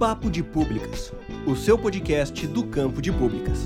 Papo de Públicas, o seu podcast do campo de públicas.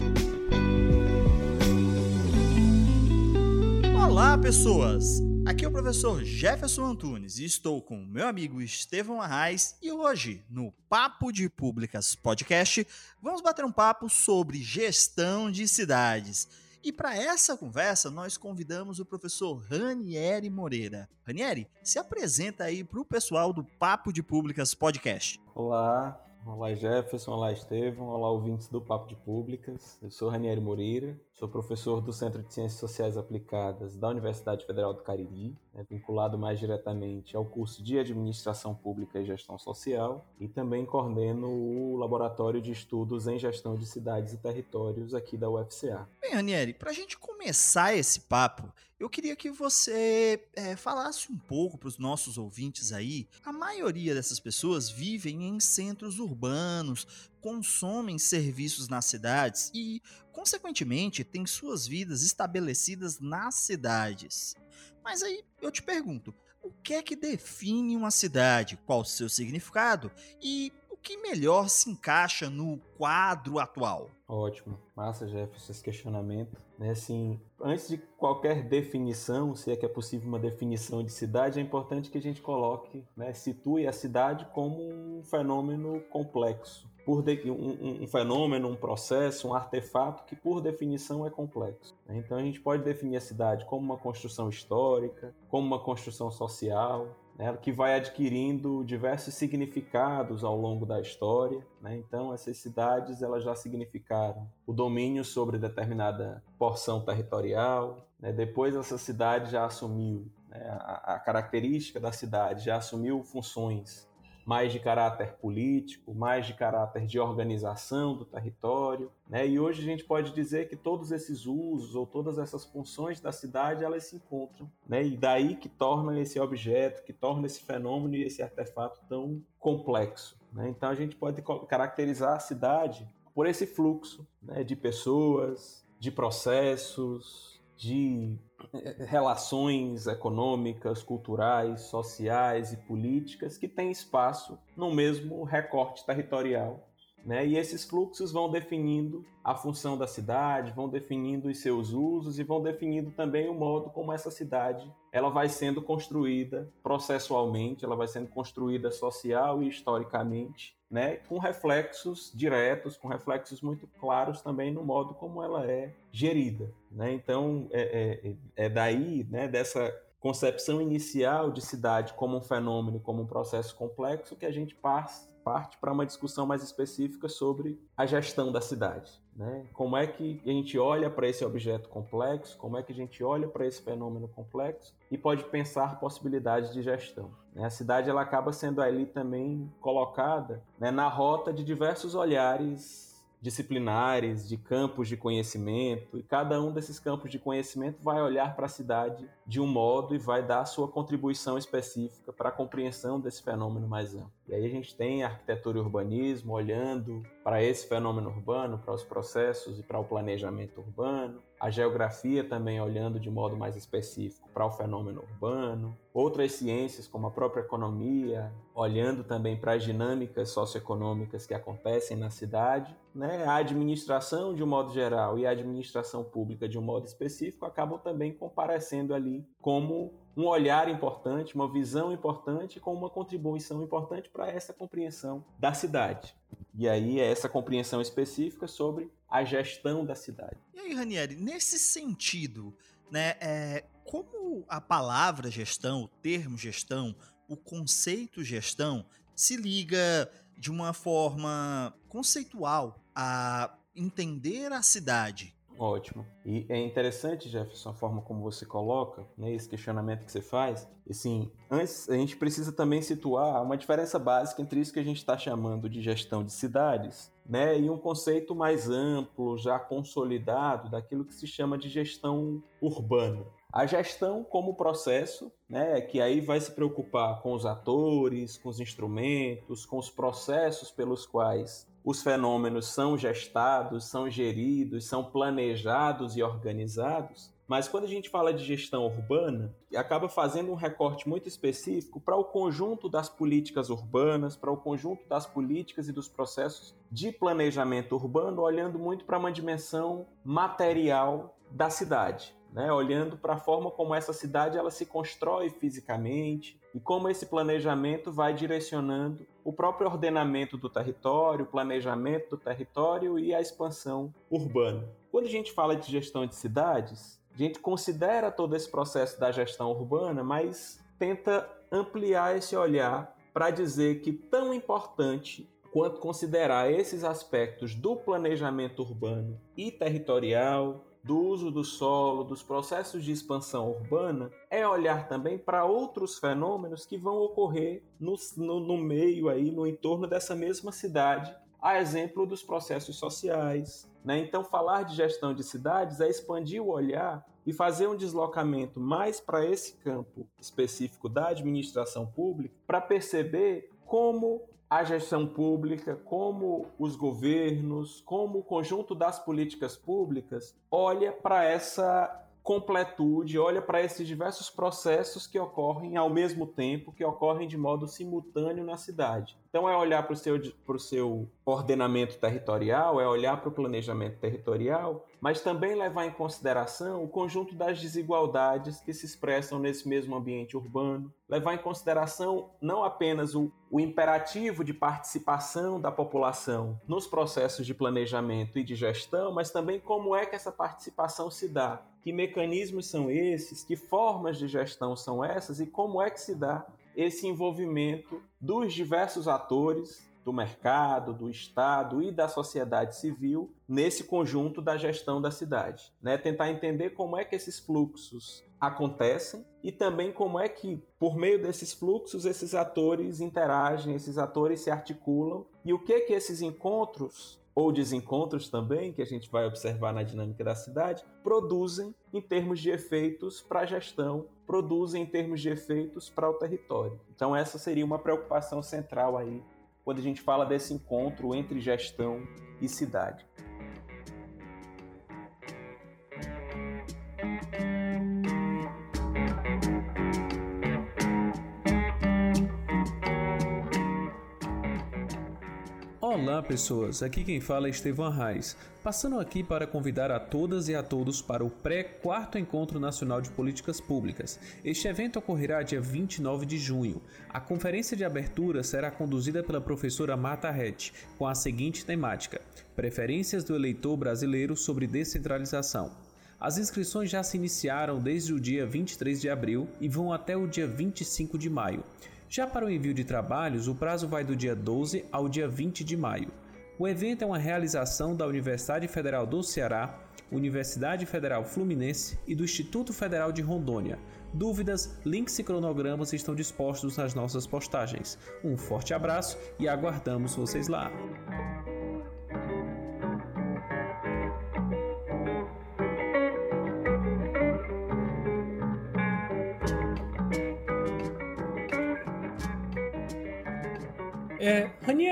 Olá, pessoas! Aqui é o professor Jefferson Antunes e estou com o meu amigo Estevão Arraes e hoje, no Papo de Públicas podcast, vamos bater um papo sobre gestão de cidades. E para essa conversa, nós convidamos o professor Ranieri Moreira. Ranieri, se apresenta aí para o pessoal do Papo de Públicas Podcast. Olá, olá Jefferson, olá Estevam, olá ouvintes do Papo de Públicas. Eu sou Ranieri Moreira, sou professor do Centro de Ciências Sociais Aplicadas da Universidade Federal do Cariri, né, vinculado mais diretamente ao curso de Administração Pública e Gestão Social e também coordeno o Laboratório de Estudos em Gestão de Cidades e Territórios aqui da UFCA. Bem, Ranieri, para a gente começar esse papo, eu queria que você é, falasse um pouco para os nossos ouvintes aí. A maioria dessas pessoas vivem em centros urbanos, consomem serviços nas cidades e, consequentemente, têm suas vidas estabelecidas nas cidades. Mas aí eu te pergunto, o que é que define uma cidade? Qual o seu significado? E o que melhor se encaixa no quadro atual? Ótimo, massa, Jefferson, esse questionamento. Né, assim, antes de qualquer definição, se é que é possível uma definição de cidade, é importante que a gente coloque, né, situe a cidade como um fenômeno complexo por de, um, um, fenômeno, um processo, um artefato que, por definição, é complexo. Né? Então, a gente pode definir a cidade como uma construção histórica, como uma construção social, né, que vai adquirindo diversos significados ao longo da história. Né? Então, essas cidades elas já significaram o domínio sobre determinada porção territorial. Né? Depois, essa cidade já assumiu né, a, a característica da cidade, já assumiu funções mais de caráter político, mais de caráter de organização do território. Né? E hoje a gente pode dizer que todos esses usos ou todas essas funções da cidade elas se encontram. Né? E daí que torna esse objeto, que torna esse fenômeno e esse artefato tão complexo. Né? Então a gente pode caracterizar a cidade por esse fluxo né? de pessoas, de processos, de eh, relações econômicas, culturais, sociais e políticas que têm espaço no mesmo recorte territorial. Né? E esses fluxos vão definindo a função da cidade, vão definindo os seus usos e vão definindo também o modo como essa cidade ela vai sendo construída processualmente, ela vai sendo construída social e historicamente né, com reflexos diretos, com reflexos muito claros também no modo como ela é gerida. Né? Então, é, é, é daí, né, dessa concepção inicial de cidade como um fenômeno, como um processo complexo, que a gente passa parte para uma discussão mais específica sobre a gestão da cidade. Né? Como é que a gente olha para esse objeto complexo, como é que a gente olha para esse fenômeno complexo e pode pensar possibilidades de gestão. Né? A cidade ela acaba sendo ali também colocada né, na rota de diversos olhares disciplinares, de campos de conhecimento, e cada um desses campos de conhecimento vai olhar para a cidade de um modo e vai dar a sua contribuição específica para a compreensão desse fenômeno mais amplo. E aí a gente tem a arquitetura e urbanismo olhando para esse fenômeno urbano, para os processos e para o planejamento urbano, a geografia também olhando de modo mais específico para o fenômeno urbano, outras ciências como a própria economia, olhando também para as dinâmicas socioeconômicas que acontecem na cidade, né? A administração de um modo geral e a administração pública de um modo específico acabam também comparecendo ali como um olhar importante, uma visão importante, com uma contribuição importante para essa compreensão da cidade. E aí é essa compreensão específica sobre a gestão da cidade. E aí, Ranieri, nesse sentido, né, é, como a palavra gestão, o termo gestão, o conceito gestão se liga de uma forma conceitual a entender a cidade Ótimo. E é interessante, Jefferson, a forma como você coloca, né, esse questionamento que você faz. E sim, antes a gente precisa também situar uma diferença básica entre isso que a gente está chamando de gestão de cidades, né, e um conceito mais amplo, já consolidado, daquilo que se chama de gestão urbana. A gestão como processo, né, que aí vai se preocupar com os atores, com os instrumentos, com os processos pelos quais os fenômenos são gestados, são geridos, são planejados e organizados, Mas quando a gente fala de gestão urbana, acaba fazendo um recorte muito específico para o conjunto das políticas urbanas, para o conjunto das políticas e dos processos de planejamento urbano, olhando muito para uma dimensão material da cidade. Né, olhando para a forma como essa cidade ela se constrói fisicamente e como esse planejamento vai direcionando o próprio ordenamento do território, o planejamento do território e a expansão urbana. Quando a gente fala de gestão de cidades, a gente considera todo esse processo da gestão urbana, mas tenta ampliar esse olhar para dizer que tão importante quanto considerar esses aspectos do planejamento urbano e territorial, do uso do solo, dos processos de expansão urbana, é olhar também para outros fenômenos que vão ocorrer no, no, no, meio aí, no entorno dessa mesma cidade, a exemplo dos processos sociais, né? Então, falar de gestão de cidades é expandir o olhar e fazer um deslocamento mais para esse campo específico da administração pública para perceber como a gestão pública, como os governos, como o conjunto das políticas públicas olha para essa completude, olha para esses diversos processos que ocorrem ao mesmo tempo, que ocorrem de modo simultâneo na cidade. Então, é olhar para o seu, seu ordenamento territorial, é olhar para o planejamento territorial, mas também levar em consideração o conjunto das desigualdades que se expressam nesse mesmo ambiente urbano, levar em consideração não apenas o, o imperativo de participação da população nos processos de planejamento e de gestão, mas também como é que essa participação se dá que mecanismos são esses, que formas de gestão são essas e como é que se dá esse envolvimento dos diversos atores do mercado, do Estado e da sociedade civil nesse conjunto da gestão da cidade. Né? Tentar entender como é que esses fluxos acontecem e também como é que, por meio desses fluxos, esses atores interagem, esses atores se articulam e o que que esses encontros ou desencontros também, que a gente vai observar na dinâmica da cidade, produzem em termos de efeitos para a gestão, produzem em termos de efeitos para o território. Então essa seria uma preocupação central aí quando a gente fala desse encontro entre gestão e cidade. Olá pessoas, aqui quem fala é Estevão Arraes, passando aqui para convidar a todas e a todos para o pré-quarto Encontro Nacional de Políticas Públicas. Este evento ocorrerá dia 29 de junho. A conferência de abertura será conduzida pela professora Marta Rett, com a seguinte temática: Preferências do eleitor brasileiro sobre descentralização. As inscrições já se iniciaram desde o dia 23 de abril e vão até o dia 25 de maio. Já para o envio de trabalhos, o prazo vai do dia 12 ao dia 20 de maio. O evento é uma realização da Universidade Federal do Ceará, Universidade Federal Fluminense e do Instituto Federal de Rondônia. Dúvidas, links e cronogramas estão dispostos nas nossas postagens. Um forte abraço e aguardamos vocês lá!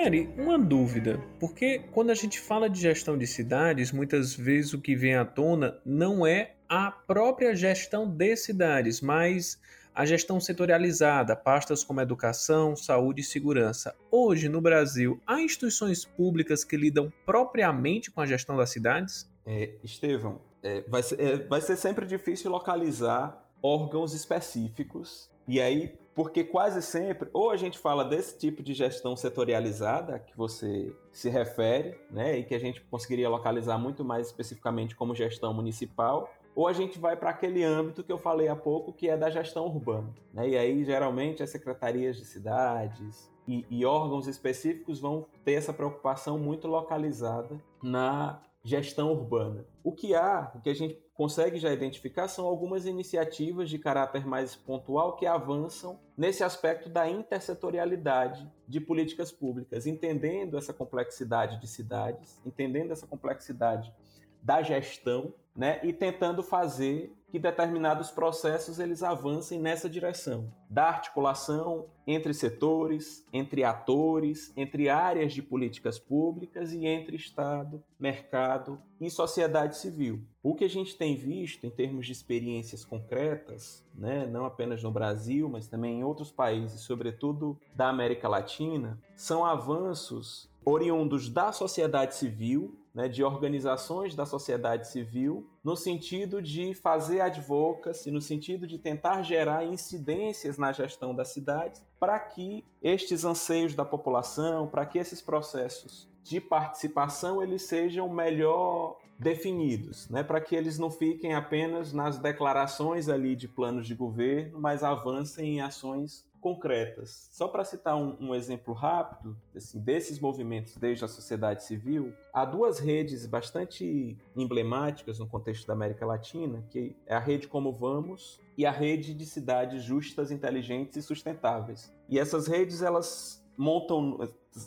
Ranieri, uma dúvida, porque quando a gente fala de gestão de cidades, muitas vezes o que vem à tona não é a própria gestão de cidades, mas a gestão setorializada, pastas como educação, saúde e segurança. Hoje, no Brasil, há instituições públicas que lidam propriamente com a gestão das cidades? É, Estevão, é, vai, ser, é, vai ser sempre difícil localizar órgãos específicos e aí porque quase sempre, ou a gente fala desse tipo de gestão setorializada que você se refere, né, e que a gente conseguiria localizar muito mais especificamente como gestão municipal, ou a gente vai para aquele âmbito que eu falei há pouco, que é da gestão urbana. Né? E aí, geralmente, as secretarias de cidades e, e órgãos específicos vão ter essa preocupação muito localizada na gestão urbana. O que há, o que a gente consegue já identificar são algumas iniciativas de caráter mais pontual que avançam nesse aspecto da intersetorialidade de políticas públicas, entendendo essa complexidade de cidades, entendendo essa complexidade da gestão né, e tentando fazer que determinados processos eles avancem nessa direção da articulação entre setores, entre atores, entre áreas de políticas públicas e entre Estado, mercado e sociedade civil. O que a gente tem visto em termos de experiências concretas, né, não apenas no Brasil, mas também em outros países, sobretudo da América Latina, são avanços oriundos da sociedade civil né, de organizações da sociedade civil, no sentido de fazer advocacy, no sentido de tentar gerar incidências na gestão das cidades, para que estes anseios da população, para que esses processos de participação eles sejam melhor definidos, né, para que eles não fiquem apenas nas declarações ali de planos de governo, mas avancem em ações concretas. Só para citar um, um, exemplo rápido assim, desses movimentos desde a sociedade civil, há duas redes bastante emblemáticas no contexto da América Latina, que é a rede Como Vamos e a rede de cidades justas, inteligentes e sustentáveis. E essas redes elas montam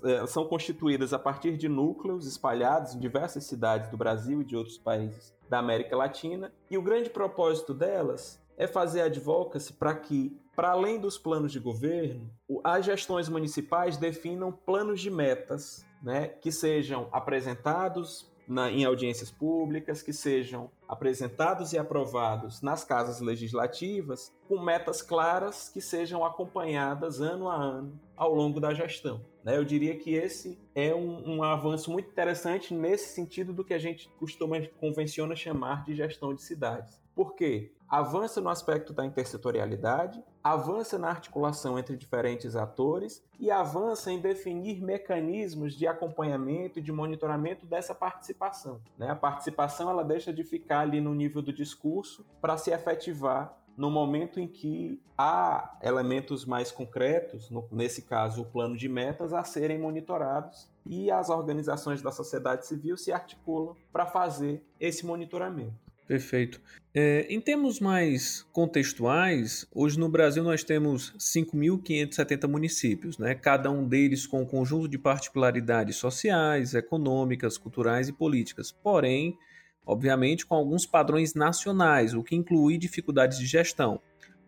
eh, são constituídas a partir de núcleos espalhados em diversas cidades do Brasil e de outros países da América Latina, e o grande propósito delas é fazer advocacy para que para além dos planos de governo, as gestões municipais definam planos de metas né, que sejam apresentados na, em audiências públicas, que sejam apresentados e aprovados nas casas legislativas, com metas claras que sejam acompanhadas ano a ano ao longo da gestão. Né? Eu diria que esse é um, um, avanço muito interessante nesse sentido do que a gente costuma, convenciona chamar de gestão de cidades. Por quê? Avança no aspecto da intersetorialidade, avança na articulação entre diferentes atores e avança em definir mecanismos de acompanhamento e de monitoramento dessa participação. Né? A participação ela deixa de ficar ali no nível do discurso para se efetivar no momento em que há elementos mais concretos, no, nesse caso o plano de metas, a serem monitorados e as organizações da sociedade civil se articulam para fazer esse monitoramento. Perfeito. É, em termos mais contextuais, hoje no Brasil nós temos 5.570 municípios, né? cada um deles com um conjunto de particularidades sociais, econômicas, culturais e políticas, porém, obviamente, com alguns padrões nacionais, o que inclui dificuldades de gestão.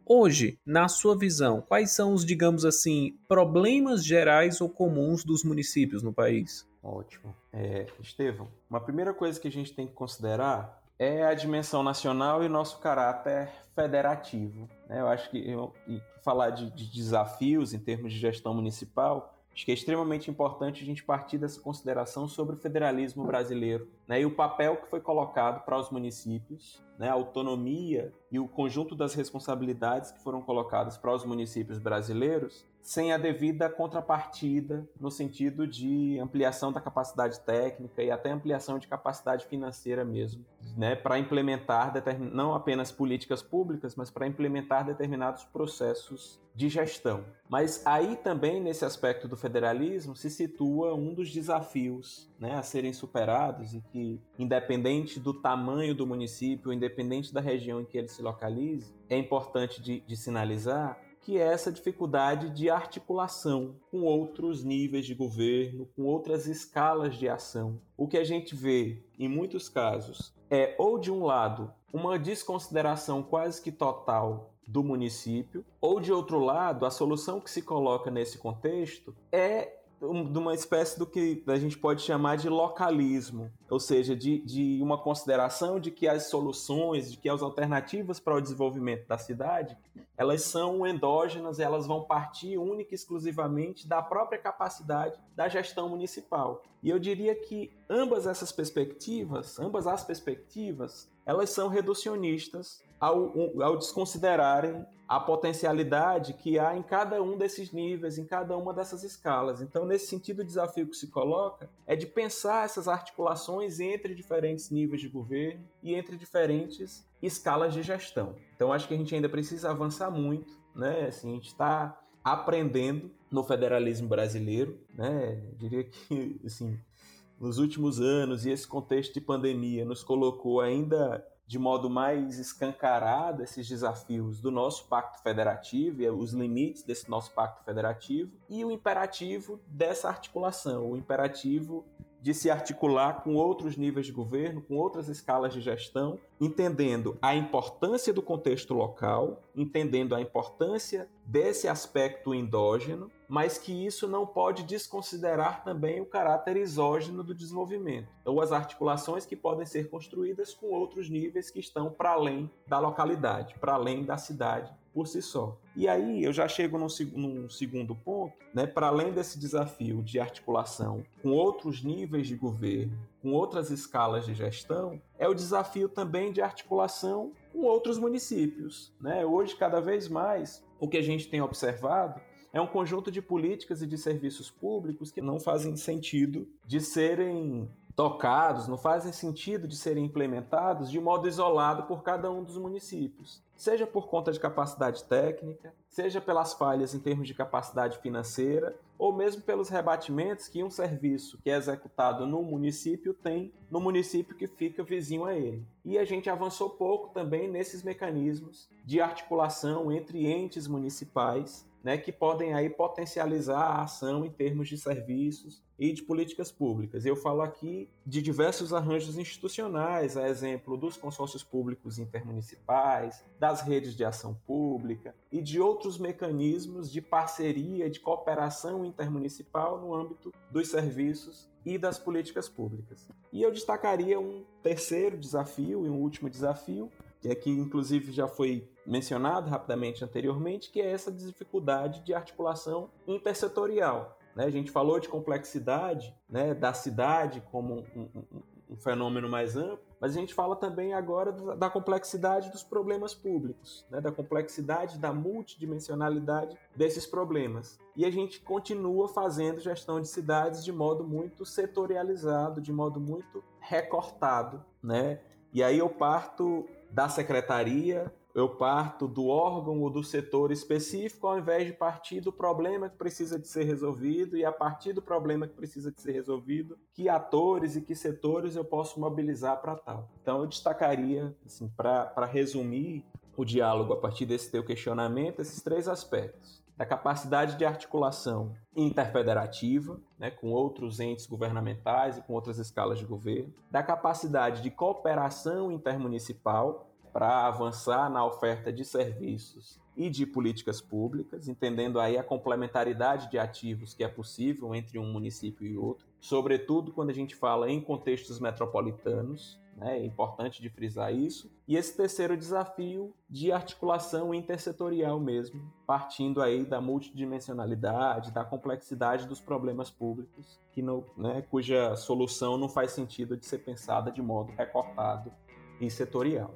Hoje, na sua visão, quais são os, digamos assim, problemas gerais ou comuns dos municípios no país? Ótimo. É, uma primeira coisa que a gente tem que considerar é a dimensão nacional e nosso caráter federativo. Né? Eu acho que eu, falar de, de, desafios em termos de gestão municipal, acho que é extremamente importante a gente partir dessa consideração sobre o federalismo brasileiro né? e o papel que foi colocado para os municípios, né? a autonomia e o conjunto das responsabilidades que foram colocadas para os municípios brasileiros sem a devida contrapartida no sentido de ampliação da capacidade técnica e até ampliação de capacidade financeira mesmo, né, para implementar não apenas políticas públicas, mas para implementar determinados processos de gestão. Mas aí também nesse aspecto do federalismo se situa um dos desafios né, a serem superados e que, independente do tamanho do município, independente da região em que ele se localize, é importante de, de sinalizar que é essa dificuldade de articulação com outros níveis de governo, com outras escalas de ação. O que a gente vê em muitos casos é, ou de um lado, uma desconsideração quase que total do município, ou de outro lado, a solução que se coloca nesse contexto é de uma espécie do que a gente pode chamar de localismo, ou seja, de, de uma consideração de que as soluções, de que as alternativas para o desenvolvimento da cidade, elas são endógenas, elas vão partir única e exclusivamente da própria capacidade da gestão municipal. E eu diria que ambas essas perspectivas, ambas as perspectivas, elas são reducionistas ao, ao desconsiderarem a potencialidade que há em cada um desses níveis, em cada uma dessas escalas. Então, nesse sentido, o desafio que se coloca é de pensar essas articulações entre diferentes níveis de governo e entre diferentes escalas de gestão. Então, acho que a gente ainda precisa avançar muito, né? Assim, a gente está aprendendo no federalismo brasileiro, né? Eu diria que, assim, nos últimos anos e esse contexto de pandemia nos colocou ainda de modo mais escancarado esses desafios do nosso pacto federativo e os limites desse nosso pacto federativo e o imperativo dessa articulação, o imperativo de se articular com outros níveis de governo, com outras escalas de gestão, entendendo a importância do contexto local, entendendo a importância desse aspecto endógeno, mas que isso não pode desconsiderar também o caráter exógeno do desenvolvimento, ou as articulações que podem ser construídas com outros níveis que estão para além da localidade, para além da cidade por si só. E aí eu já chego num, num segundo ponto, né, para além desse desafio de articulação com outros níveis de governo, com outras escalas de gestão, é o desafio também de articulação com outros municípios. Né? Hoje, cada vez mais, o que a gente tem observado é um conjunto de políticas e de serviços públicos que não fazem sentido de serem tocados, não fazem sentido de serem implementados de modo isolado por cada um dos municípios. Seja por conta de capacidade técnica, seja pelas falhas em termos de capacidade financeira, ou mesmo pelos rebatimentos que um serviço que é executado no município tem no município que fica vizinho a ele. E a gente avançou pouco também nesses mecanismos de articulação entre entes municipais né, que podem aí potencializar a ação em termos de serviços e de políticas públicas. Eu falo aqui de diversos arranjos institucionais, a exemplo dos consórcios públicos intermunicipais, das redes de ação pública e de outros mecanismos de parceria, de cooperação intermunicipal no âmbito dos serviços e das políticas públicas. E eu destacaria um terceiro desafio e um último desafio, que aqui inclusive já foi mencionado rapidamente anteriormente, que é essa dificuldade de articulação intersetorial. Né? A gente falou de complexidade né, da cidade como um, um, um, fenômeno mais amplo, mas a gente fala também agora da complexidade dos problemas públicos, né? da complexidade da multidimensionalidade desses problemas. E a gente continua fazendo gestão de cidades de modo muito setorializado, de modo muito recortado. Né? E aí eu parto da secretaria, eu parto do órgão ou do setor específico ao invés de partir do problema que precisa de ser resolvido e a partir do problema que precisa de ser resolvido, que atores e que setores eu posso mobilizar para tal. Então eu destacaria, assim, para resumir o diálogo a partir desse teu questionamento, esses três aspectos. Da capacidade de articulação interfederativa, né, com outros entes governamentais e com outras escalas de governo, da capacidade de cooperação intermunicipal, para avançar na oferta de serviços e de políticas públicas, entendendo aí a complementaridade de ativos que é possível entre um município e outro, sobretudo quando a gente fala em contextos metropolitanos, né, é importante de frisar isso. E esse terceiro desafio de articulação intersetorial mesmo, partindo aí da multidimensionalidade, da complexidade dos problemas públicos, que não, né, cuja solução não faz sentido de ser pensada de modo recortado e setorial.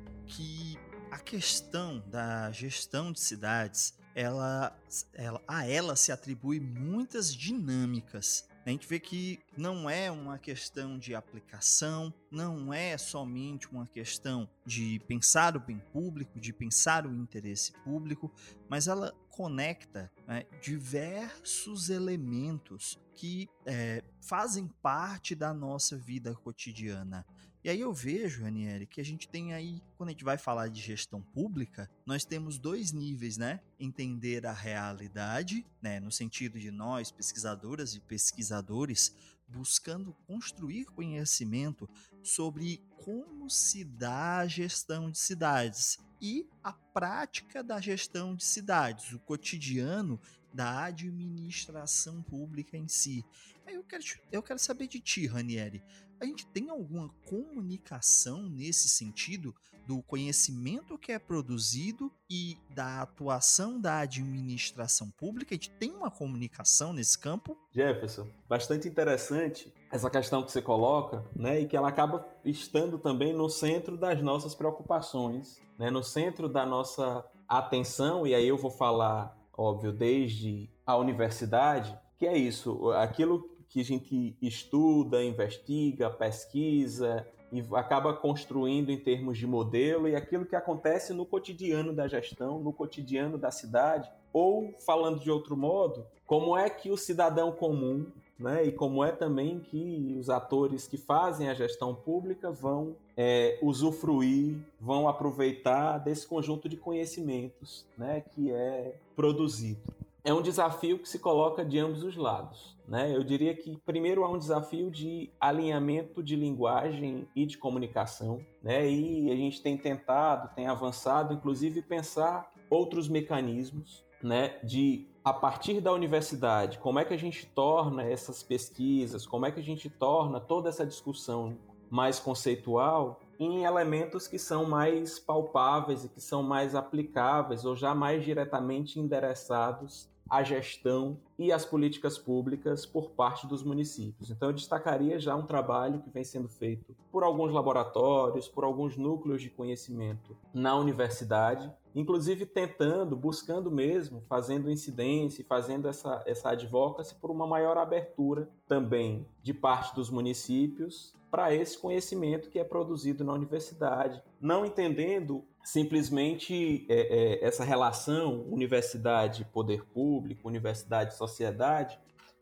questão da gestão de cidades, ela, ela, a ela se atribui muitas dinâmicas. A gente vê que não é uma questão de aplicação, não é somente uma questão de pensar o bem público, de pensar o interesse público, mas ela conecta né, diversos elementos que é, fazem parte da nossa vida cotidiana. E aí eu vejo, Ranieri, que a gente tem aí, quando a gente vai falar de gestão pública, nós temos dois níveis, né? Entender a realidade, né? No sentido de nós, pesquisadoras e pesquisadores, buscando construir conhecimento sobre como se dá a gestão de cidades e a prática da gestão de cidades, o cotidiano da administração pública em si. Aí eu quero, eu quero saber de ti, Ranieri. A gente tem alguma comunicação nesse sentido do conhecimento que é produzido e da atuação da administração pública? A gente tem uma comunicação nesse campo? Jefferson, bastante interessante essa questão que você coloca, né, e que ela acaba estando também no centro das nossas preocupações, né, no centro da nossa atenção, e aí eu vou falar, óbvio, desde a universidade, que é isso, aquilo que a gente estuda, investiga, pesquisa e acaba construindo em termos de modelo e aquilo que acontece no cotidiano da gestão, no cotidiano da cidade, ou falando de outro modo, como é que o cidadão comum, né, e como é também que os atores que fazem a gestão pública vão é, usufruir, vão aproveitar desse conjunto de conhecimentos né, que é produzido é um desafio que se coloca de ambos os lados. Né? Eu diria que, primeiro, há um desafio de alinhamento de linguagem e de comunicação, né? e a gente tem tentado, tem avançado, inclusive, pensar outros mecanismos né? de, a partir da universidade, como é que a gente torna essas pesquisas, como é que a gente torna toda essa discussão mais conceitual em elementos que são mais palpáveis e que são mais aplicáveis ou já mais diretamente endereçados a gestão e as políticas públicas por parte dos municípios. Então, eu destacaria já um trabalho que vem sendo feito por alguns laboratórios, por alguns núcleos de conhecimento na universidade, inclusive tentando, buscando mesmo, fazendo incidência fazendo essa, essa advocacy por uma maior abertura também de parte dos municípios para esse conhecimento que é produzido na universidade, não entendendo simplesmente é, é, essa relação universidade-poder público, universidade-sociedade,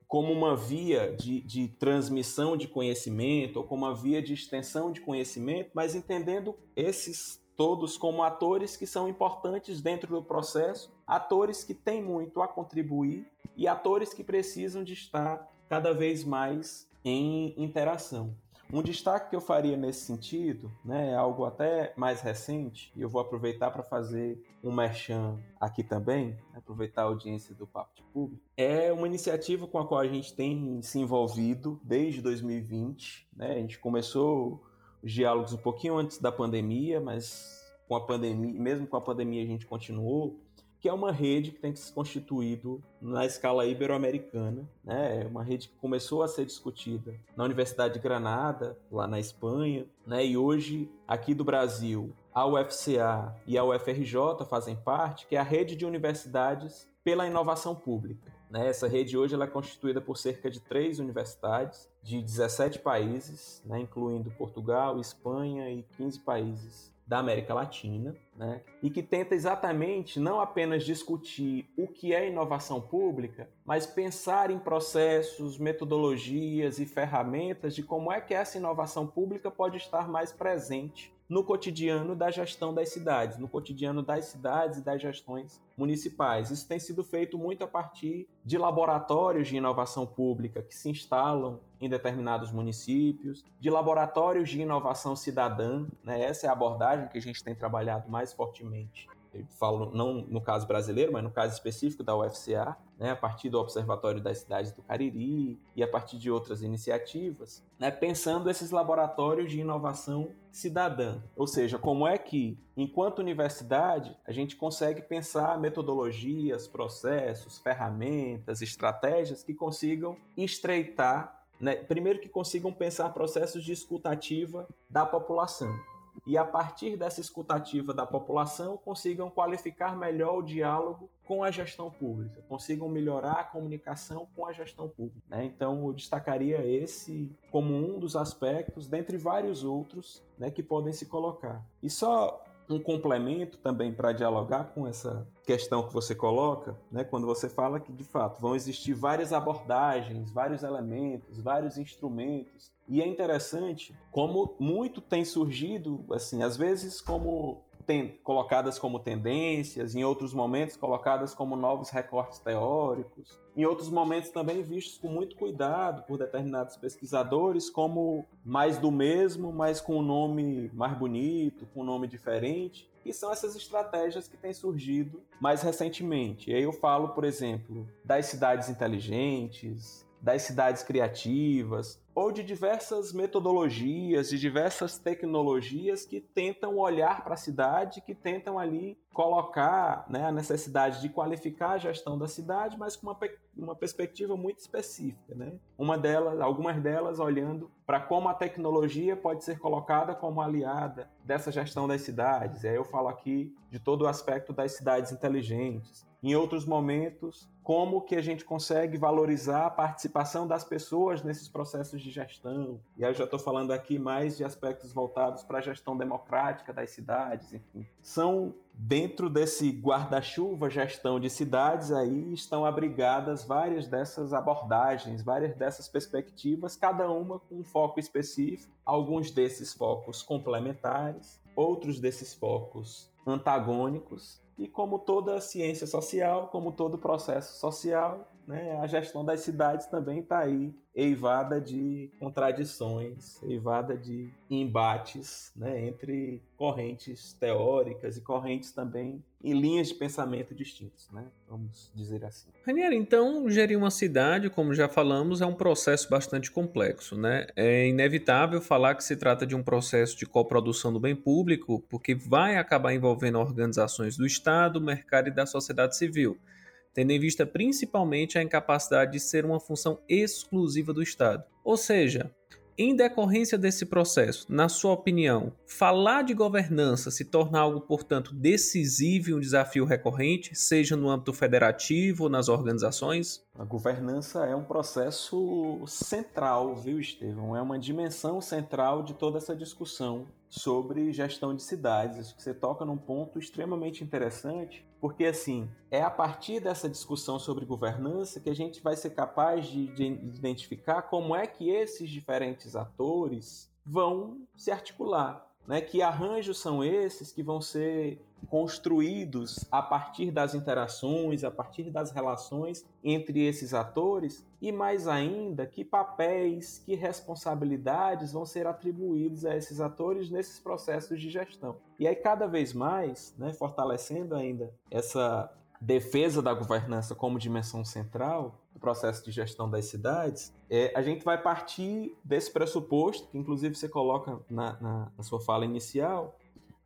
como uma via de, de, transmissão de conhecimento ou como uma via de extensão de conhecimento, mas entendendo esses todos como atores que são importantes dentro do processo, atores que têm muito a contribuir e atores que precisam de estar cada vez mais em interação. Um destaque que eu faria nesse sentido, né, é algo até mais recente, e eu vou aproveitar para fazer um merchan aqui também, aproveitar a audiência do Papo de Público, é uma iniciativa com a qual a gente tem se envolvido desde 2020. Né? A gente começou os diálogos um pouquinho antes da pandemia, mas com a pandemia, mesmo com a pandemia a gente continuou que é uma rede que tem se constituído na escala ibero-americana, né? É uma rede que começou a ser discutida na Universidade de Granada, lá na Espanha, né? E hoje aqui do Brasil, a UFCA e a UFRJ fazem parte, que é a rede de universidades pela inovação pública. Né? Essa rede hoje ela é constituída por cerca de três universidades de 17 países, né? incluindo Portugal, Espanha e 15 países da América Latina, né? e que tenta exatamente não apenas discutir o que é inovação pública, mas pensar em processos, metodologias e ferramentas de como é que essa inovação pública pode estar mais presente no cotidiano da gestão das cidades, no cotidiano das cidades e das gestões municipais. Isso tem sido feito muito a partir de laboratórios de inovação pública que se instalam em determinados municípios, de laboratórios de inovação cidadã, né? essa é a abordagem que a gente tem trabalhado mais fortemente eu falo não no caso brasileiro, mas no caso específico da UFCA, né, a partir do Observatório das Cidades do Cariri e a partir de outras iniciativas, né, pensando esses laboratórios de inovação cidadã. Ou seja, como é que, enquanto universidade, a gente consegue pensar metodologias, processos, ferramentas, estratégias que consigam estreitar, né, primeiro que consigam pensar processos de escutativa da população e a partir dessa escutativa da população consigam qualificar melhor o diálogo com a gestão pública, consigam melhorar a comunicação com a gestão pública. Né? Então, eu destacaria esse como um dos aspectos, dentre vários outros, né, que podem se colocar. E só um complemento também para dialogar com essa questão que você coloca, né, quando você fala que de fato vão existir várias abordagens, vários elementos, vários instrumentos. E é interessante como muito tem surgido, assim, às vezes como tem, colocadas como tendências, em outros momentos colocadas como novos recortes teóricos, em outros momentos também vistos com muito cuidado por determinados pesquisadores como mais do mesmo, mas com um nome mais bonito, com um nome diferente. E são essas estratégias que têm surgido mais recentemente. E aí eu falo, por exemplo, das cidades inteligentes, das cidades criativas, ou de diversas metodologias, de diversas tecnologias que tentam olhar para a cidade, que tentam ali colocar né, a necessidade de qualificar a gestão da cidade, mas com uma, uma perspectiva muito específica. Né? Uma delas, algumas delas olhando para como a tecnologia pode ser colocada como aliada dessa gestão das cidades. E aí eu falo aqui de todo o aspecto das cidades inteligentes, em outros momentos, como que a gente consegue valorizar a participação das pessoas nesses processos de gestão. E aí eu já estou falando aqui mais de aspectos voltados para a gestão democrática das cidades, enfim. São dentro desse guarda-chuva gestão de cidades aí estão abrigadas várias dessas abordagens, várias dessas perspectivas, cada uma com um foco específico, alguns desses focos complementares, outros desses focos antagônicos e como toda ciência social, como todo processo social, né, a gestão das cidades também está aí eivada de contradições, eivada de embates né, entre correntes teóricas e correntes também em linhas de pensamento distintas, né? vamos dizer assim. Ranieri, então, gerir uma cidade, como já falamos, é um processo bastante complexo. Né? É inevitável falar que se trata de um processo de coprodução do bem público, porque vai acabar envolvendo organizações do Estado, mercado e da sociedade civil tendo em vista principalmente a incapacidade de ser uma função exclusiva do Estado. Ou seja, em decorrência desse processo, na sua opinião, falar de governança se torna algo, portanto, decisivo e um desafio recorrente, seja no âmbito federativo ou nas organizações? A governança é um processo central, viu, Estevão? É uma dimensão central de toda essa discussão sobre gestão de cidades. Que você toca num ponto extremamente interessante, porque assim, é a partir dessa discussão sobre governança que a gente vai ser capaz de, de identificar como é que esses diferentes atores vão se articular. Né? Que arranjos são esses que vão ser construídos a partir das interações, a partir das relações entre esses atores e mais ainda que papéis, que responsabilidades vão ser atribuídos a esses atores nesses processos de gestão. E aí cada vez mais, né, fortalecendo ainda essa defesa da governança como dimensão central do processo de gestão das cidades, é, a gente vai partir desse pressuposto, que inclusive você coloca na, na, na sua fala inicial,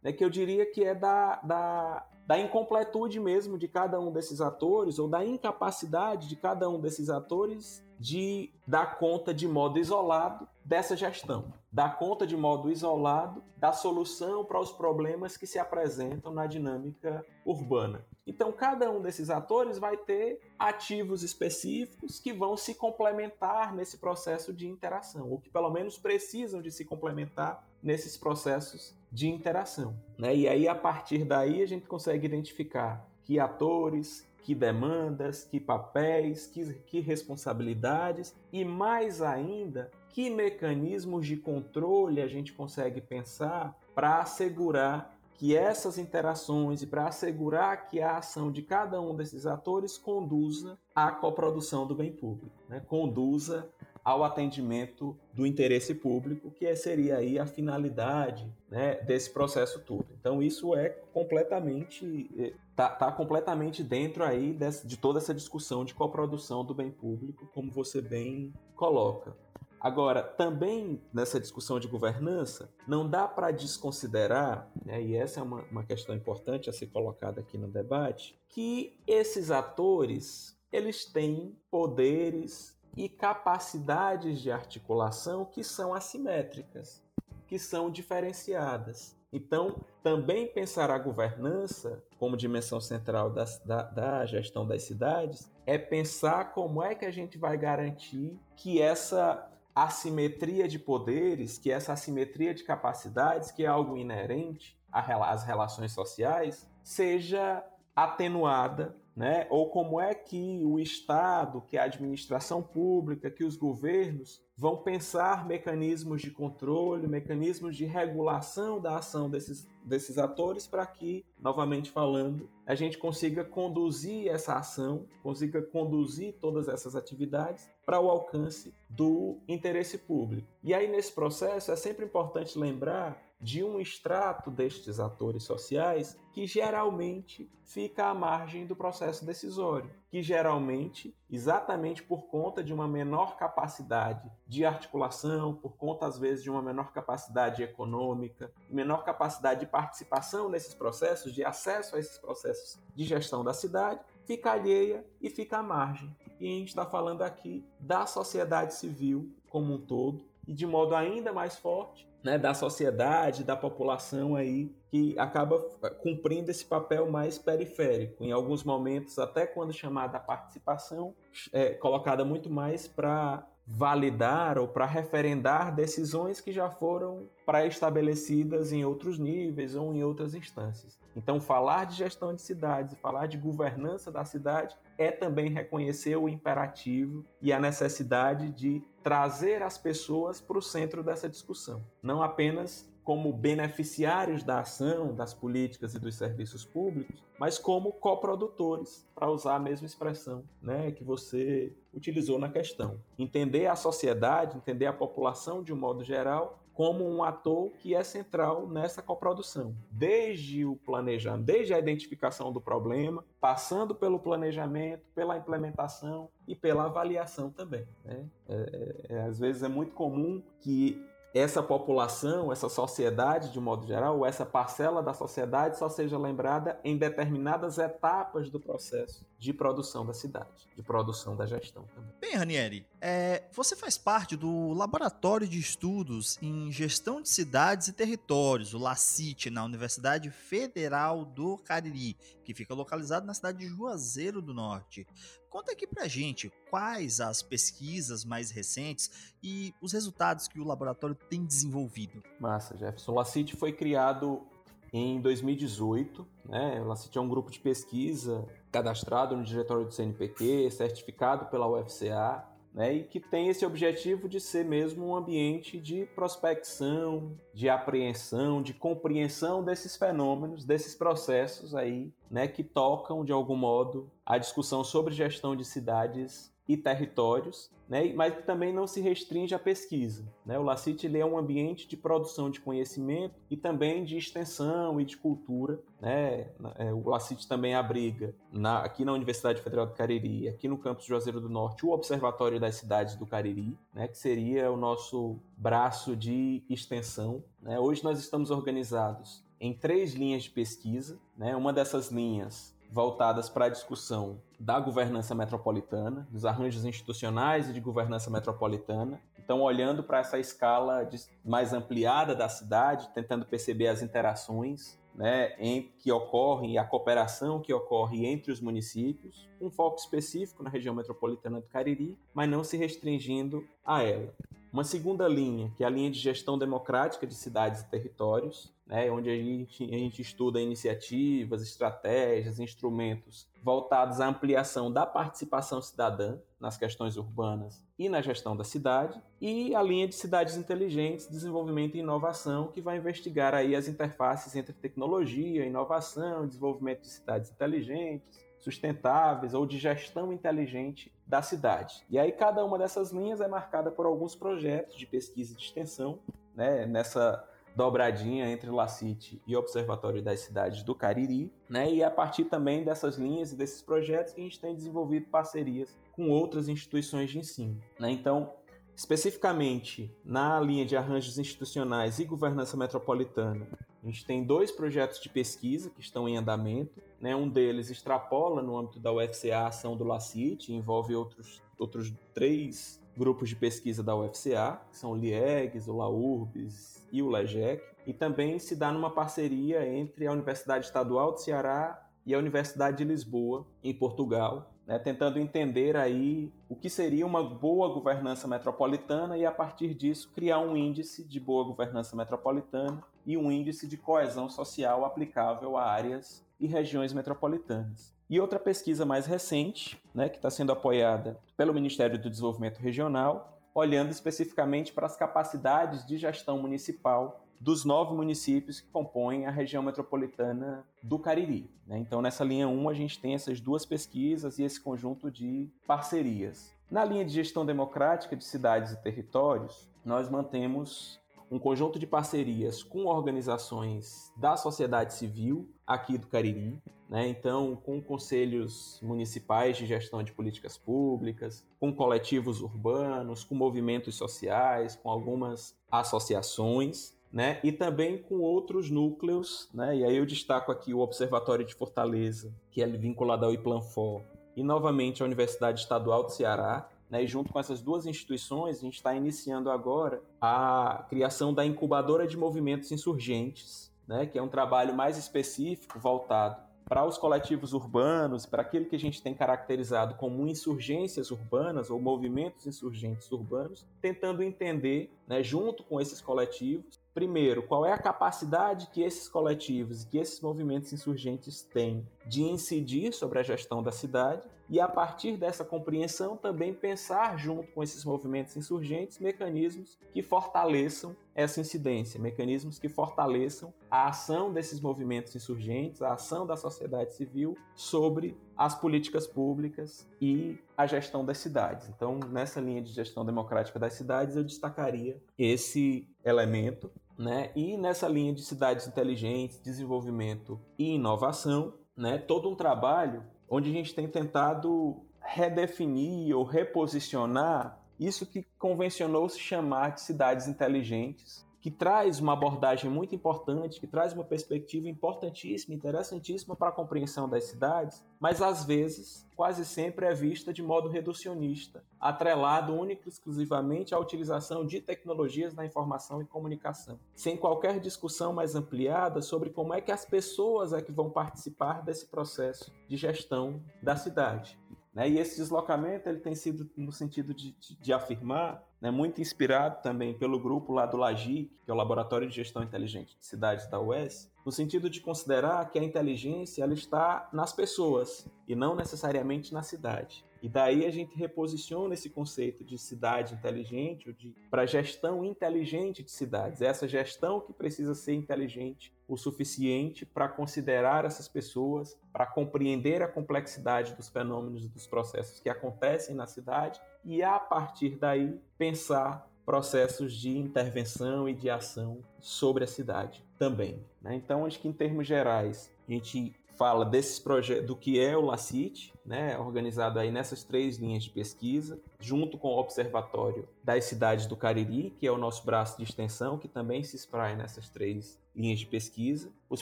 né, que eu diria que é da, da, da incompletude mesmo de cada um desses atores, ou da incapacidade de cada um desses atores de dar conta de modo isolado dessa gestão, dar conta de modo isolado da solução para os problemas que se apresentam na dinâmica urbana. Então, cada um desses atores vai ter ativos específicos que vão se complementar nesse processo de interação, ou que pelo menos precisam de se complementar nesses processos de interação. Né? E aí, a partir daí, a gente consegue identificar que atores, que demandas, que papéis, que, que responsabilidades e, mais ainda, que mecanismos de controle a gente consegue pensar para assegurar que essas interações e para assegurar que a ação de cada um desses atores conduza à coprodução do bem público, né? conduza ao atendimento do interesse público, que seria aí a finalidade né, desse processo todo. Então isso é completamente está tá completamente dentro aí de toda essa discussão de coprodução do bem público, como você bem coloca. Agora, também nessa discussão de governança, não dá para desconsiderar, né, e essa é uma, uma questão importante a ser colocada aqui no debate, que esses atores eles têm poderes e capacidades de articulação que são assimétricas, que são diferenciadas. Então, também pensar a governança como dimensão central da, da, da, gestão das cidades é pensar como é que a gente vai garantir que essa assimetria de poderes, que essa assimetria de capacidades, que é algo inerente às relações sociais, seja atenuada, né? Ou como é que o Estado, que a administração pública, que os governos vão pensar mecanismos de controle, mecanismos de regulação da ação desses, desses atores para que, novamente falando, a gente consiga conduzir essa ação, consiga conduzir todas essas atividades para o alcance do interesse público. E aí, nesse processo, é sempre importante lembrar de um extrato destes atores sociais que geralmente fica à margem do processo decisório, que geralmente, exatamente por conta de uma menor capacidade de articulação, por conta às vezes de uma menor capacidade econômica, menor capacidade de participação nesses processos, de acesso a esses processos de gestão da cidade, fica alheia e fica à margem. E a gente está falando aqui da sociedade civil como um todo e de modo ainda mais forte né, da sociedade, da população aí que acaba cumprindo esse papel mais periférico, em alguns momentos até quando chamada a participação, é colocada muito mais para validar ou para referendar decisões que já foram pré-estabelecidas em outros níveis ou em outras instâncias. Então, falar de gestão de cidades, falar de governança da cidade é também reconhecer o imperativo e a necessidade de trazer as pessoas para o centro dessa discussão, não apenas como beneficiários da ação, das políticas e dos serviços públicos, mas como coprodutores, para usar a mesma expressão né, que você utilizou na questão. Entender a sociedade, entender a população de um modo geral como um ator que é central nessa coprodução, desde o planejamento, desde a identificação do problema, passando pelo planejamento, pela implementação e pela avaliação também. Né? É, é, às vezes é muito comum que essa população, essa sociedade de modo geral, ou essa parcela da sociedade só seja lembrada em determinadas etapas do processo de produção da cidade, de produção da gestão também. Bem, Ranieri, é, você faz parte do Laboratório de Estudos em Gestão de Cidades e Territórios, o LACIT, na Universidade Federal do Cariri, que fica localizado na cidade de Juazeiro do Norte. Conta aqui pra gente quais as pesquisas mais recentes e os resultados que o laboratório tem desenvolvido. Massa, Jefferson. O LACIT foi criado em 2018. Né? LACIT é um grupo de pesquisa cadastrado no diretório do CNPq, certificado pela UFCA, né, e que tem esse objetivo de ser mesmo um ambiente de prospecção, de apreensão, de compreensão desses fenômenos, desses processos aí, né, que tocam de algum modo a discussão sobre gestão de cidades e territórios né, mas que também não se restringe à pesquisa. Né? O LACIT ele é um ambiente de produção de conhecimento e também de extensão e de cultura. Né? É, o LACIT também abriga, na, aqui na Universidade Federal do Cariri, aqui no campus Juazeiro do Norte, o Observatório das Cidades do Cariri, né, que seria o nosso braço de extensão. Né? Hoje nós estamos organizados em três linhas de pesquisa. Né? Uma dessas linhas voltadas para a discussão da governança metropolitana, dos arranjos institucionais e de governança metropolitana. Então, olhando para essa escala de, mais ampliada da cidade, tentando perceber as interações né, em, que ocorrem a cooperação que ocorre entre os municípios, um foco específico na região metropolitana do Cariri, mas não se restringindo a ela. Uma segunda linha, que é a linha de gestão democrática de cidades e territórios, né, onde a gente, a gente estuda iniciativas, estratégias, instrumentos voltados à ampliação da participação cidadã nas questões urbanas e na gestão da cidade, e a linha de cidades inteligentes, desenvolvimento e inovação, que vai investigar aí as interfaces entre tecnologia, inovação, desenvolvimento de cidades inteligentes, sustentáveis ou de gestão inteligente da cidade. E aí cada uma dessas linhas é marcada por alguns projetos de pesquisa e de extensão, né, nessa dobradinha entre Lacite e Observatório das Cidades do Cariri, né? E a partir também dessas linhas e desses projetos a gente tem desenvolvido parcerias com outras instituições de ensino, né? Então, especificamente na linha de arranjos institucionais e governança metropolitana, a gente tem dois projetos de pesquisa que estão em andamento. Né? Um deles extrapola no âmbito da UFCA a ação do LACIT, envolve outros, outros três grupos de pesquisa da UFCA, que são o LIEGS, o LAURBS e o LEGEC, e também se dá numa parceria entre a Universidade Estadual de Ceará e a Universidade de Lisboa, em Portugal, né, tentando entender aí o que seria uma boa governança metropolitana e a partir disso criar um índice de boa governança metropolitana e um índice de coesão social aplicável a áreas e regiões metropolitanas. E outra pesquisa mais recente, né, que está sendo apoiada pelo Ministério do Desenvolvimento Regional, olhando especificamente para as capacidades de gestão municipal dos nove municípios que compõem a região metropolitana do Cariri. Né? Então, nessa linha 1, a gente tem essas duas pesquisas e esse conjunto de parcerias. Na linha de gestão democrática de cidades e territórios, nós mantemos um conjunto de parcerias com organizações da sociedade civil aqui do Cariri, né? Então, com conselhos municipais de gestão de políticas públicas, com coletivos urbanos, com movimentos sociais, com algumas associações, né? E também com outros núcleos, né? E aí eu destaco aqui o Observatório de Fortaleza, que é vinculado ao IPLANFOR, e novamente a Universidade Estadual do Ceará, né, e junto com essas duas instituições, a gente está iniciando agora a criação da incubadora de movimentos insurgentes, né, que é um trabalho mais específico voltado para os coletivos urbanos, para aquilo que a gente tem caracterizado como insurgências urbanas ou movimentos insurgentes urbanos, tentando entender, né, junto com esses coletivos, primeiro, qual é a capacidade que esses coletivos e que esses movimentos insurgentes têm de incidir sobre a gestão da cidade e a partir dessa compreensão também pensar junto com esses movimentos insurgentes mecanismos que fortaleçam essa incidência, mecanismos que fortaleçam a ação desses movimentos insurgentes, a ação da sociedade civil sobre as políticas públicas e a gestão das cidades. Então, nessa linha de gestão democrática das cidades, eu destacaria esse elemento, né? E nessa linha de cidades inteligentes, desenvolvimento e inovação, né? Todo um trabalho onde a gente tem tentado redefinir ou reposicionar isso que convencionou se chamar de cidades inteligentes, que traz uma abordagem muito importante, que traz uma perspectiva importantíssima, interessantíssima para a compreensão das cidades, mas às vezes, quase sempre é vista de modo reducionista, atrelado único e exclusivamente à utilização de tecnologias da informação e comunicação, sem qualquer discussão mais ampliada sobre como é que as pessoas é que vão participar desse processo de gestão da cidade. Né? E esse deslocamento ele tem sido no sentido de, de, de afirmar, né, muito inspirado também pelo grupo lá do LAGI, que é o Laboratório de Gestão Inteligente de Cidades da UES, no sentido de considerar que a inteligência ela está nas pessoas e não necessariamente na cidade. E daí a gente reposiciona esse conceito de cidade inteligente para gestão inteligente de cidades. É essa gestão que precisa ser inteligente o suficiente para considerar essas pessoas, para compreender a complexidade dos fenômenos e dos processos que acontecem na cidade e a partir daí pensar processos de intervenção e de ação sobre a cidade também. Né? Então, acho que em termos gerais, a gente fala desses projetos, do que é o LACIT, né, organizado aí nessas três linhas de pesquisa, junto com o Observatório das Cidades do Cariri, que é o nosso braço de extensão, que também se espraia nessas três linhas de pesquisa. Os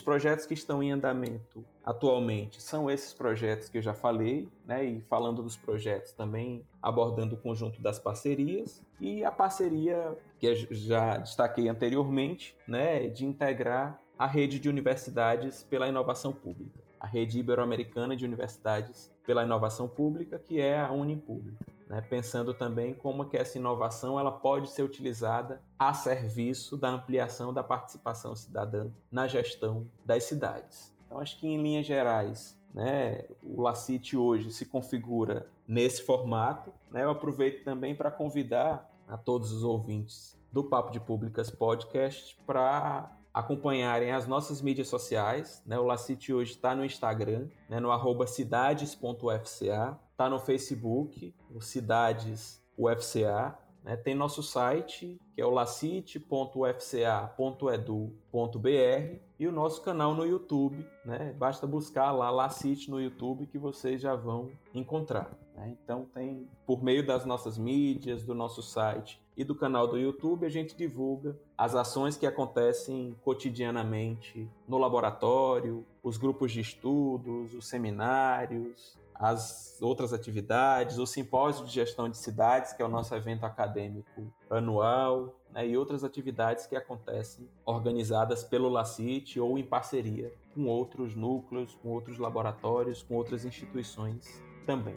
projetos que estão em andamento atualmente são esses projetos que eu já falei, né, e falando dos projetos também abordando o conjunto das parcerias e a parceria que eu já destaquei anteriormente, né, de integrar a rede de universidades pela inovação pública, a rede ibero-americana de universidades pela inovação pública, que é a Unipública. Né? Pensando também como que essa inovação ela pode ser utilizada a serviço da ampliação da participação cidadã na gestão das cidades. Então, acho que em linhas gerais, né, o Lacite hoje se configura nesse formato. Né? Eu aproveito também para convidar a todos os ouvintes do Papo de Públicas Podcast para acompanharem as nossas mídias sociais. Né? O Lacite hoje está no Instagram, né? no arroba cidades.ufca, está no Facebook, o Cidades UFCA. Né? Tem nosso site, que é o lacite.ufca.edu.br e o nosso canal no YouTube. Né? Basta buscar lá Lacite no YouTube que vocês já vão encontrar. Né? Então tem, por meio das nossas mídias, do nosso site e do canal do YouTube, a gente divulga as ações que acontecem cotidianamente no laboratório, os grupos de estudos, os seminários, as outras atividades, o simpósio de gestão de cidades, que é o nosso evento acadêmico anual, né, e outras atividades que acontecem organizadas pelo LACIT ou em parceria com outros núcleos, com outros laboratórios, com outras instituições também.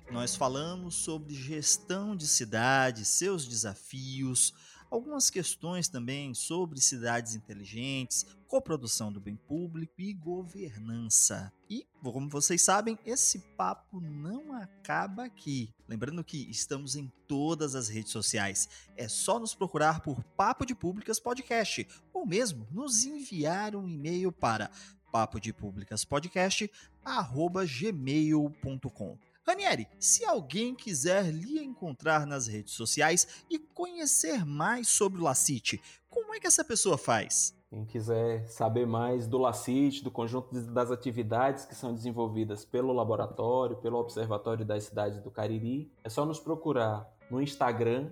nós falamos sobre gestão de cidades, seus desafios, algumas questões também sobre cidades inteligentes, coprodução do bem público e governança. E, como vocês sabem, esse papo não acaba aqui. Lembrando que estamos em todas as redes sociais. É só nos procurar por Papo de Públicas Podcast ou mesmo nos enviar um e-mail para papo de públicas podcast gmail.com. Ranieri, se alguém quiser lhe encontrar nas redes sociais e conhecer mais sobre o Lacite, como é que essa pessoa faz? Quem quiser saber mais do LACIT, do conjunto das atividades que são desenvolvidas pelo laboratório, pelo Observatório das Cidades do Cariri, é só nos procurar no Instagram,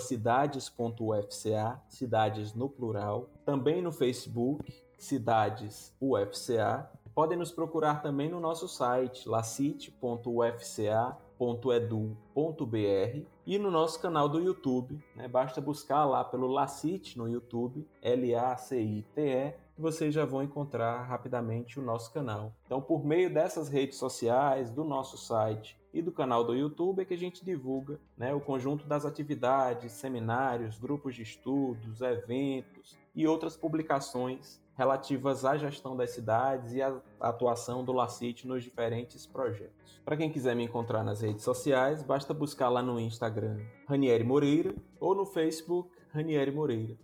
cidades.ufca, cidades no plural, também no Facebook, Cidades UFCA, Podem nos procurar também no nosso site lacite.ufca.edu.br e no nosso canal do YouTube. Né? Basta buscar lá pelo Lacite no YouTube, L-A-C-I-T-E, e vocês já vão encontrar rapidamente o nosso canal. Então, por meio dessas redes sociais, do nosso site e do canal do YouTube é que a gente divulga né, o conjunto das atividades, seminários, grupos de estudos, eventos e outras publicações relativas à gestão das cidades e à atuação do LACIT nos diferentes projetos. Para quem quiser me encontrar nas redes sociais, basta buscar lá no Instagram Ranieri Moreira ou no Facebook Ranieri Moreira.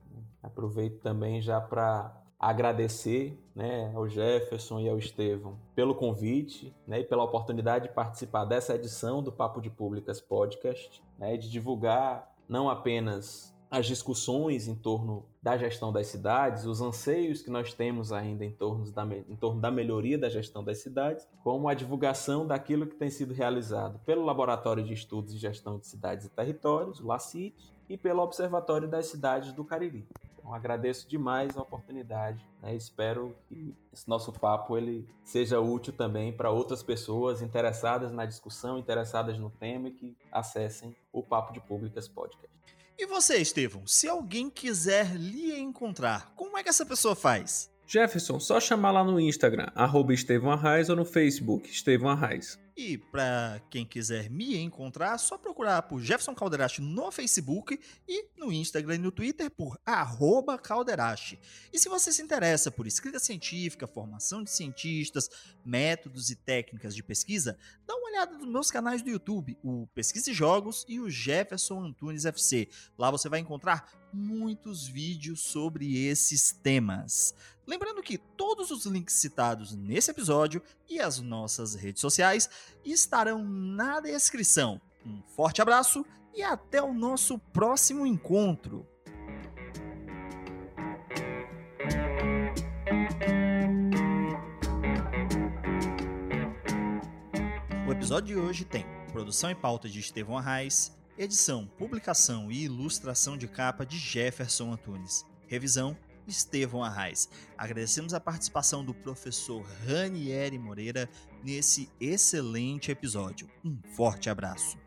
Aproveito também já para agradecer né, ao Jefferson e ao Estevão pelo convite né, e pela oportunidade de participar dessa edição do Papo de Públicas Podcast, né, de divulgar não apenas as discussões em torno da gestão das cidades, os anseios que nós temos ainda em torno da, em torno da melhoria da gestão das cidades, como a divulgação daquilo que tem sido realizado pelo Laboratório de Estudos e Gestão de Cidades e Territórios, o LACIT, e pelo Observatório das Cidades do Cariri. Então, agradeço demais a oportunidade. Né? Espero que esse nosso papo ele seja útil também para outras pessoas interessadas na discussão, interessadas no tema e que acessem o Papo de Públicas Podcast. E você, Estevão, se alguém quiser lhe encontrar, como é que essa pessoa faz? Jefferson, só chamar lá no Instagram, arroba Estevão Arraes, ou no Facebook, Estevão Arraes. E para quem quiser me encontrar, só procurar por Jefferson Calderache no Facebook e no Instagram e no Twitter por Calderache. E se você se interessa por escrita científica, formação de cientistas, métodos e técnicas de pesquisa, dá uma olhada nos meus canais do YouTube, o Pesquisa e Jogos e o Jefferson Antunes FC. Lá você vai encontrar muitos vídeos sobre esses temas. Lembrando que todos os links citados nesse episódio e as nossas redes sociais estarão na descrição. Um forte abraço e até o nosso próximo encontro. O episódio de hoje tem produção e pauta de Estevão Arraes, edição, publicação e ilustração de capa de Jefferson Antunes, revisão Estevão Arraes. Agradecemos a participação do professor Ranieri Moreira nesse excelente episódio. Um forte abraço.